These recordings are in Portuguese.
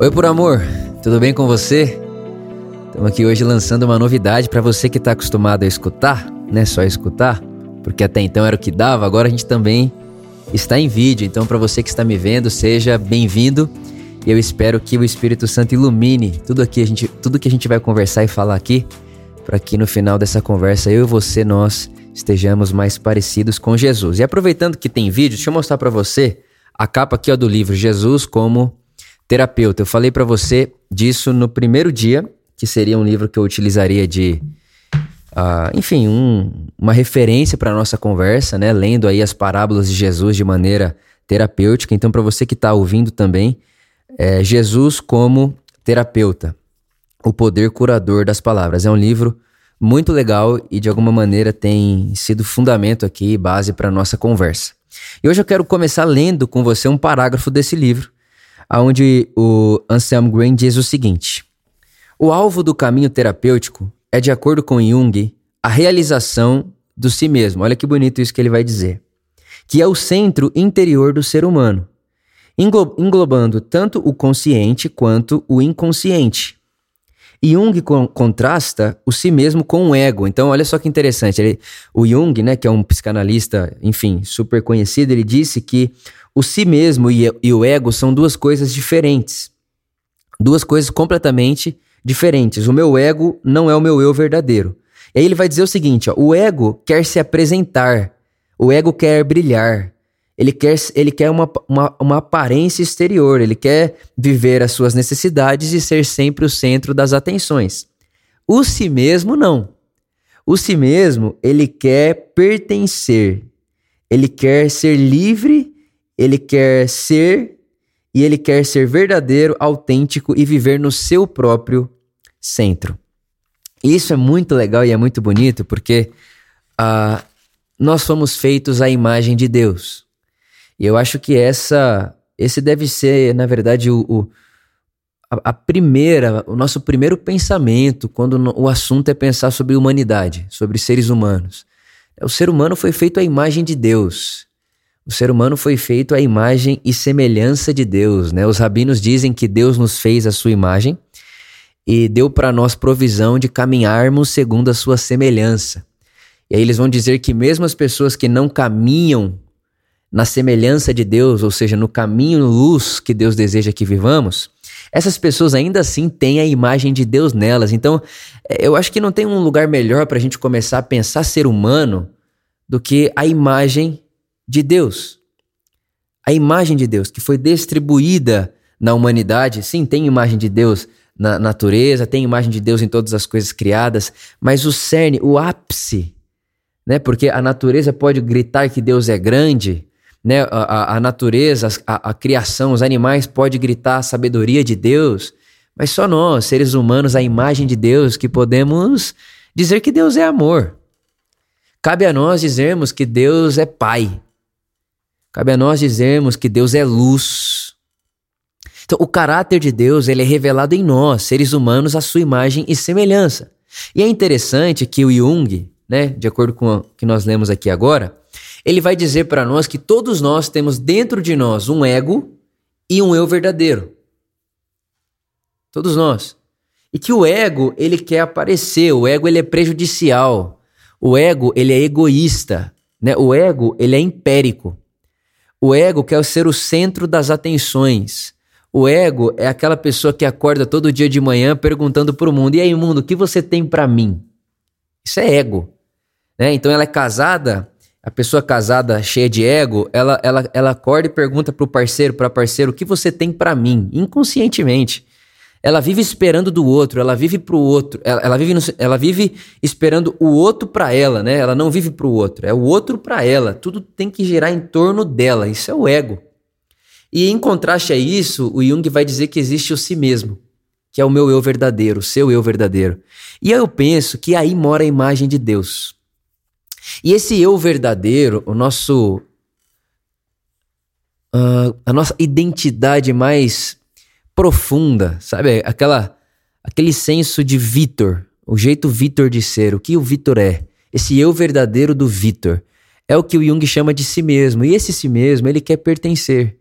Oi, por amor, tudo bem com você? Estamos aqui hoje lançando uma novidade para você que está acostumado a escutar, né? Só escutar, porque até então era o que dava, agora a gente também está em vídeo. Então, para você que está me vendo, seja bem-vindo. E eu espero que o Espírito Santo ilumine tudo aqui a gente, tudo que a gente vai conversar e falar aqui, para que no final dessa conversa eu e você nós estejamos mais parecidos com Jesus. E aproveitando que tem vídeo, deixa eu mostrar para você a capa aqui ó, do livro Jesus como terapeuta. Eu falei para você disso no primeiro dia, que seria um livro que eu utilizaria de, uh, enfim, um, uma referência para nossa conversa, né? Lendo aí as parábolas de Jesus de maneira terapêutica. Então, para você que está ouvindo também, é Jesus como terapeuta, o poder curador das palavras. É um livro muito legal e de alguma maneira tem sido fundamento aqui, base para nossa conversa. E hoje eu quero começar lendo com você um parágrafo desse livro onde o Anselm Green diz o seguinte: O alvo do caminho terapêutico é, de acordo com Jung, a realização do si mesmo. Olha que bonito isso que ele vai dizer. Que é o centro interior do ser humano, englobando tanto o consciente quanto o inconsciente. Jung contrasta o si mesmo com o ego. Então, olha só que interessante. Ele, o Jung, né, que é um psicanalista, enfim, super conhecido, ele disse que o si mesmo e, e o ego são duas coisas diferentes. Duas coisas completamente diferentes. O meu ego não é o meu eu verdadeiro. E aí ele vai dizer o seguinte: ó, o ego quer se apresentar, o ego quer brilhar, ele quer, ele quer uma, uma, uma aparência exterior, ele quer viver as suas necessidades e ser sempre o centro das atenções. O si mesmo, não. O si mesmo, ele quer pertencer, ele quer ser livre ele quer ser e ele quer ser verdadeiro, autêntico e viver no seu próprio centro. Isso é muito legal e é muito bonito porque uh, nós somos feitos à imagem de Deus. E eu acho que essa, esse deve ser, na verdade, o, o a, a, primeira, o nosso primeiro pensamento quando no, o assunto é pensar sobre humanidade, sobre seres humanos. O ser humano foi feito à imagem de Deus. O ser humano foi feito à imagem e semelhança de Deus, né? Os rabinos dizem que Deus nos fez a sua imagem e deu para nós provisão de caminharmos segundo a sua semelhança. E aí eles vão dizer que mesmo as pessoas que não caminham na semelhança de Deus, ou seja, no caminho luz que Deus deseja que vivamos, essas pessoas ainda assim têm a imagem de Deus nelas. Então, é, eu acho que não tem um lugar melhor para a gente começar a pensar ser humano do que a imagem de Deus. A imagem de Deus que foi distribuída na humanidade, sim, tem imagem de Deus na natureza, tem imagem de Deus em todas as coisas criadas, mas o cerne, o ápice, né? Porque a natureza pode gritar que Deus é grande, né? A, a, natureza, a, a criação, os animais pode gritar a sabedoria de Deus, mas só nós, seres humanos, a imagem de Deus, que podemos dizer que Deus é amor. Cabe a nós dizermos que Deus é Pai. Cabe a nós dizermos que Deus é luz. Então, o caráter de Deus ele é revelado em nós, seres humanos, à sua imagem e semelhança. E é interessante que o Jung, né, de acordo com o que nós lemos aqui agora, ele vai dizer para nós que todos nós temos dentro de nós um ego e um eu verdadeiro. Todos nós. E que o ego, ele quer aparecer, o ego ele é prejudicial. O ego, ele é egoísta, né? O ego, ele é impérico. O ego quer ser o centro das atenções. O ego é aquela pessoa que acorda todo dia de manhã perguntando para o mundo: e aí, mundo, o que você tem para mim? Isso é ego. Né? Então ela é casada, a pessoa casada cheia de ego, ela, ela, ela acorda e pergunta para o parceiro, para parceiro, o que você tem para mim? Inconscientemente. Ela vive esperando do outro, ela vive pro outro, ela, ela vive, no, ela vive esperando o outro para ela, né? Ela não vive pro outro, é o outro para ela. Tudo tem que girar em torno dela. Isso é o ego. E em contraste a isso, o Jung vai dizer que existe o si mesmo, que é o meu eu verdadeiro, o seu eu verdadeiro. E eu penso que aí mora a imagem de Deus. E esse eu verdadeiro, o nosso uh, a nossa identidade mais profunda, sabe? Aquela, aquele senso de Vitor, o jeito Vitor de ser, o que o Vitor é, esse eu verdadeiro do Vitor, é o que o Jung chama de si mesmo. E esse si mesmo, ele quer pertencer,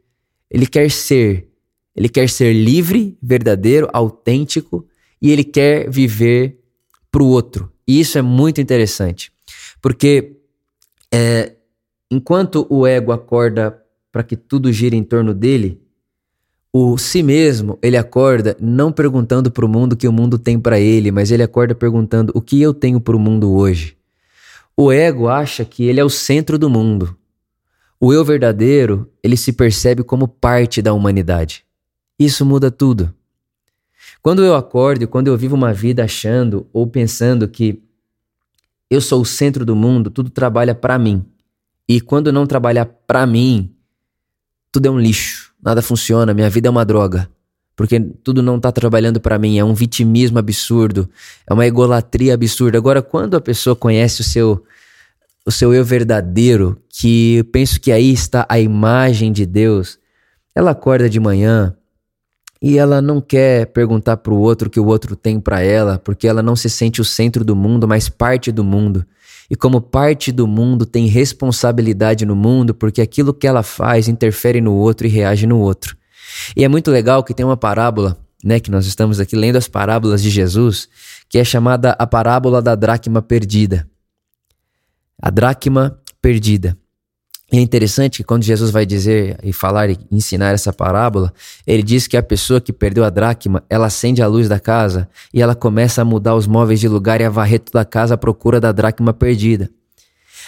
ele quer ser, ele quer ser livre, verdadeiro, autêntico e ele quer viver para o outro. E isso é muito interessante, porque é, enquanto o ego acorda para que tudo gire em torno dele, o si mesmo, ele acorda não perguntando para o mundo o que o mundo tem para ele, mas ele acorda perguntando o que eu tenho para o mundo hoje. O ego acha que ele é o centro do mundo. O eu verdadeiro, ele se percebe como parte da humanidade. Isso muda tudo. Quando eu acordo e quando eu vivo uma vida achando ou pensando que eu sou o centro do mundo, tudo trabalha para mim. E quando não trabalhar para mim, tudo é um lixo, nada funciona, minha vida é uma droga. Porque tudo não tá trabalhando para mim, é um vitimismo absurdo, é uma egolatria absurda. Agora, quando a pessoa conhece o seu o seu eu verdadeiro, que penso que aí está a imagem de Deus, ela acorda de manhã e ela não quer perguntar para o outro o que o outro tem para ela, porque ela não se sente o centro do mundo, mas parte do mundo. E como parte do mundo tem responsabilidade no mundo, porque aquilo que ela faz interfere no outro e reage no outro. E é muito legal que tem uma parábola, né, que nós estamos aqui lendo as parábolas de Jesus, que é chamada a parábola da dracma perdida. A dracma perdida. É interessante que quando Jesus vai dizer e falar e ensinar essa parábola, ele diz que a pessoa que perdeu a dracma, ela acende a luz da casa e ela começa a mudar os móveis de lugar e a varrer toda a casa à procura da dracma perdida.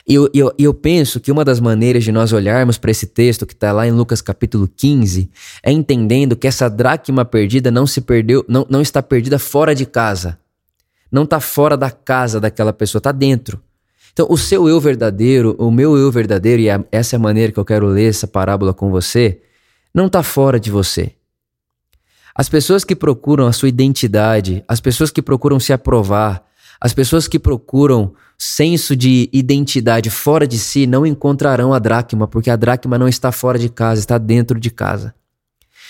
E eu, eu, eu penso que uma das maneiras de nós olharmos para esse texto que está lá em Lucas capítulo 15 é entendendo que essa dracma perdida não se perdeu, não, não está perdida fora de casa. Não está fora da casa daquela pessoa, está dentro. Então, o seu eu verdadeiro, o meu eu verdadeiro, e essa é a maneira que eu quero ler essa parábola com você, não está fora de você. As pessoas que procuram a sua identidade, as pessoas que procuram se aprovar, as pessoas que procuram senso de identidade fora de si não encontrarão a dracma, porque a dracma não está fora de casa, está dentro de casa.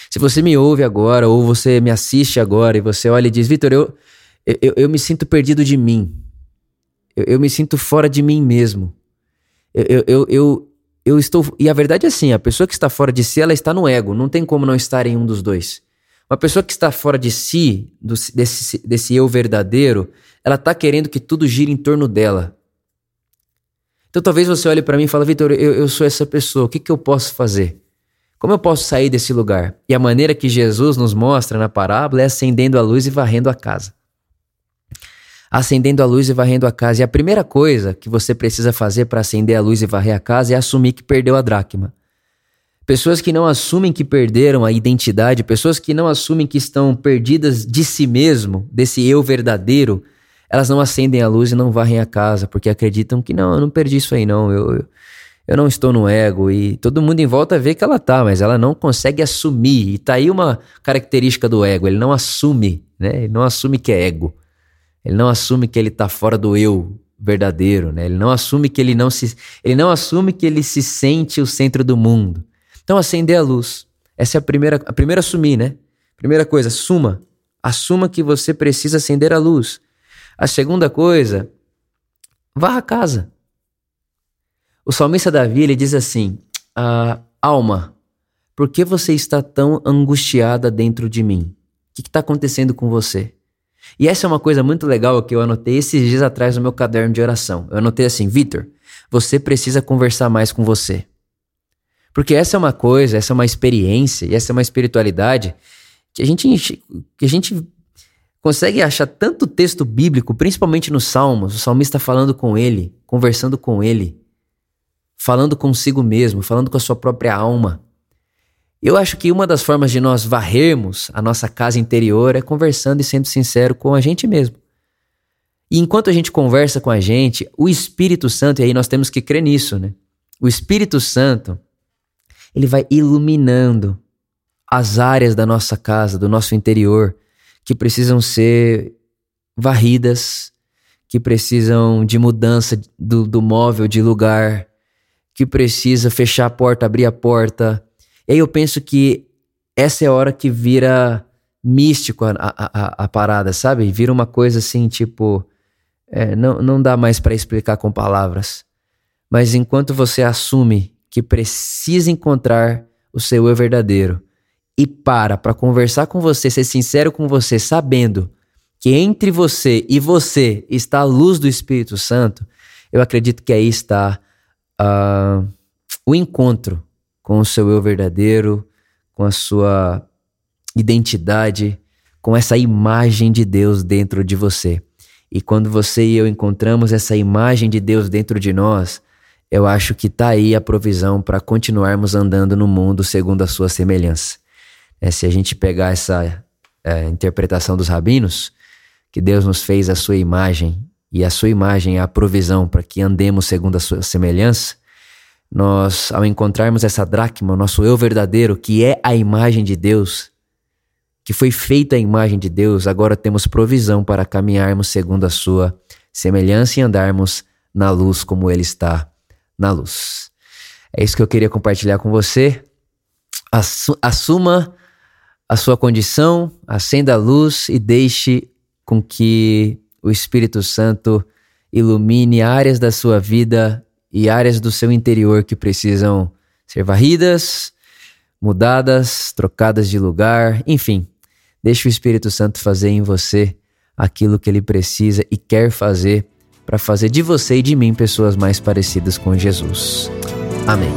Se você me ouve agora, ou você me assiste agora, e você olha e diz, Vitor, eu, eu, eu me sinto perdido de mim. Eu, eu me sinto fora de mim mesmo. Eu, eu, eu, eu, estou. E a verdade é assim: a pessoa que está fora de si, ela está no ego. Não tem como não estar em um dos dois. Uma pessoa que está fora de si, do, desse, desse eu verdadeiro, ela está querendo que tudo gire em torno dela. Então talvez você olhe para mim e fale, Vitor, eu, eu sou essa pessoa, o que, que eu posso fazer? Como eu posso sair desse lugar? E a maneira que Jesus nos mostra na parábola é acendendo a luz e varrendo a casa acendendo a luz e varrendo a casa. E a primeira coisa que você precisa fazer para acender a luz e varrer a casa é assumir que perdeu a dracma. Pessoas que não assumem que perderam a identidade, pessoas que não assumem que estão perdidas de si mesmo, desse eu verdadeiro, elas não acendem a luz e não varrem a casa, porque acreditam que não, eu não perdi isso aí não, eu, eu não estou no ego. E todo mundo em volta vê que ela tá, mas ela não consegue assumir. E tá aí uma característica do ego, ele não assume, né? Ele não assume que é ego. Ele não assume que ele está fora do eu verdadeiro, né? Ele não assume que ele não se, ele não assume que ele se sente o centro do mundo. Então acender a luz. Essa é a primeira, a primeira assumir, né? Primeira coisa, assuma, assuma que você precisa acender a luz. A segunda coisa, vá a casa. O salmista Davi ele diz assim: ah, alma, por que você está tão angustiada dentro de mim? O que está acontecendo com você? E essa é uma coisa muito legal que eu anotei esses dias atrás no meu caderno de oração. Eu anotei assim: Vitor, você precisa conversar mais com você. Porque essa é uma coisa, essa é uma experiência e essa é uma espiritualidade que a gente, que a gente consegue achar tanto texto bíblico, principalmente nos Salmos, o salmista falando com ele, conversando com ele, falando consigo mesmo, falando com a sua própria alma. Eu acho que uma das formas de nós varrermos a nossa casa interior é conversando e sendo sincero com a gente mesmo. E enquanto a gente conversa com a gente, o Espírito Santo, e aí nós temos que crer nisso, né? O Espírito Santo, ele vai iluminando as áreas da nossa casa, do nosso interior, que precisam ser varridas, que precisam de mudança do, do móvel de lugar, que precisa fechar a porta, abrir a porta, e aí eu penso que essa é a hora que vira místico a, a, a, a parada, sabe? Vira uma coisa assim, tipo. É, não, não dá mais para explicar com palavras. Mas enquanto você assume que precisa encontrar o seu eu verdadeiro e para para conversar com você, ser sincero com você, sabendo que entre você e você está a luz do Espírito Santo, eu acredito que aí está uh, o encontro com o seu eu verdadeiro, com a sua identidade, com essa imagem de Deus dentro de você. E quando você e eu encontramos essa imagem de Deus dentro de nós, eu acho que está aí a provisão para continuarmos andando no mundo segundo a sua semelhança. É, se a gente pegar essa é, interpretação dos rabinos, que Deus nos fez a sua imagem e a sua imagem é a provisão para que andemos segundo a sua semelhança, nós, ao encontrarmos essa dracma, nosso eu verdadeiro, que é a imagem de Deus, que foi feita a imagem de Deus, agora temos provisão para caminharmos segundo a sua semelhança e andarmos na luz como Ele está na luz. É isso que eu queria compartilhar com você. Assuma a sua condição, acenda a luz e deixe com que o Espírito Santo ilumine áreas da sua vida e áreas do seu interior que precisam ser varridas, mudadas, trocadas de lugar, enfim. Deixe o Espírito Santo fazer em você aquilo que ele precisa e quer fazer para fazer de você e de mim pessoas mais parecidas com Jesus. Amém.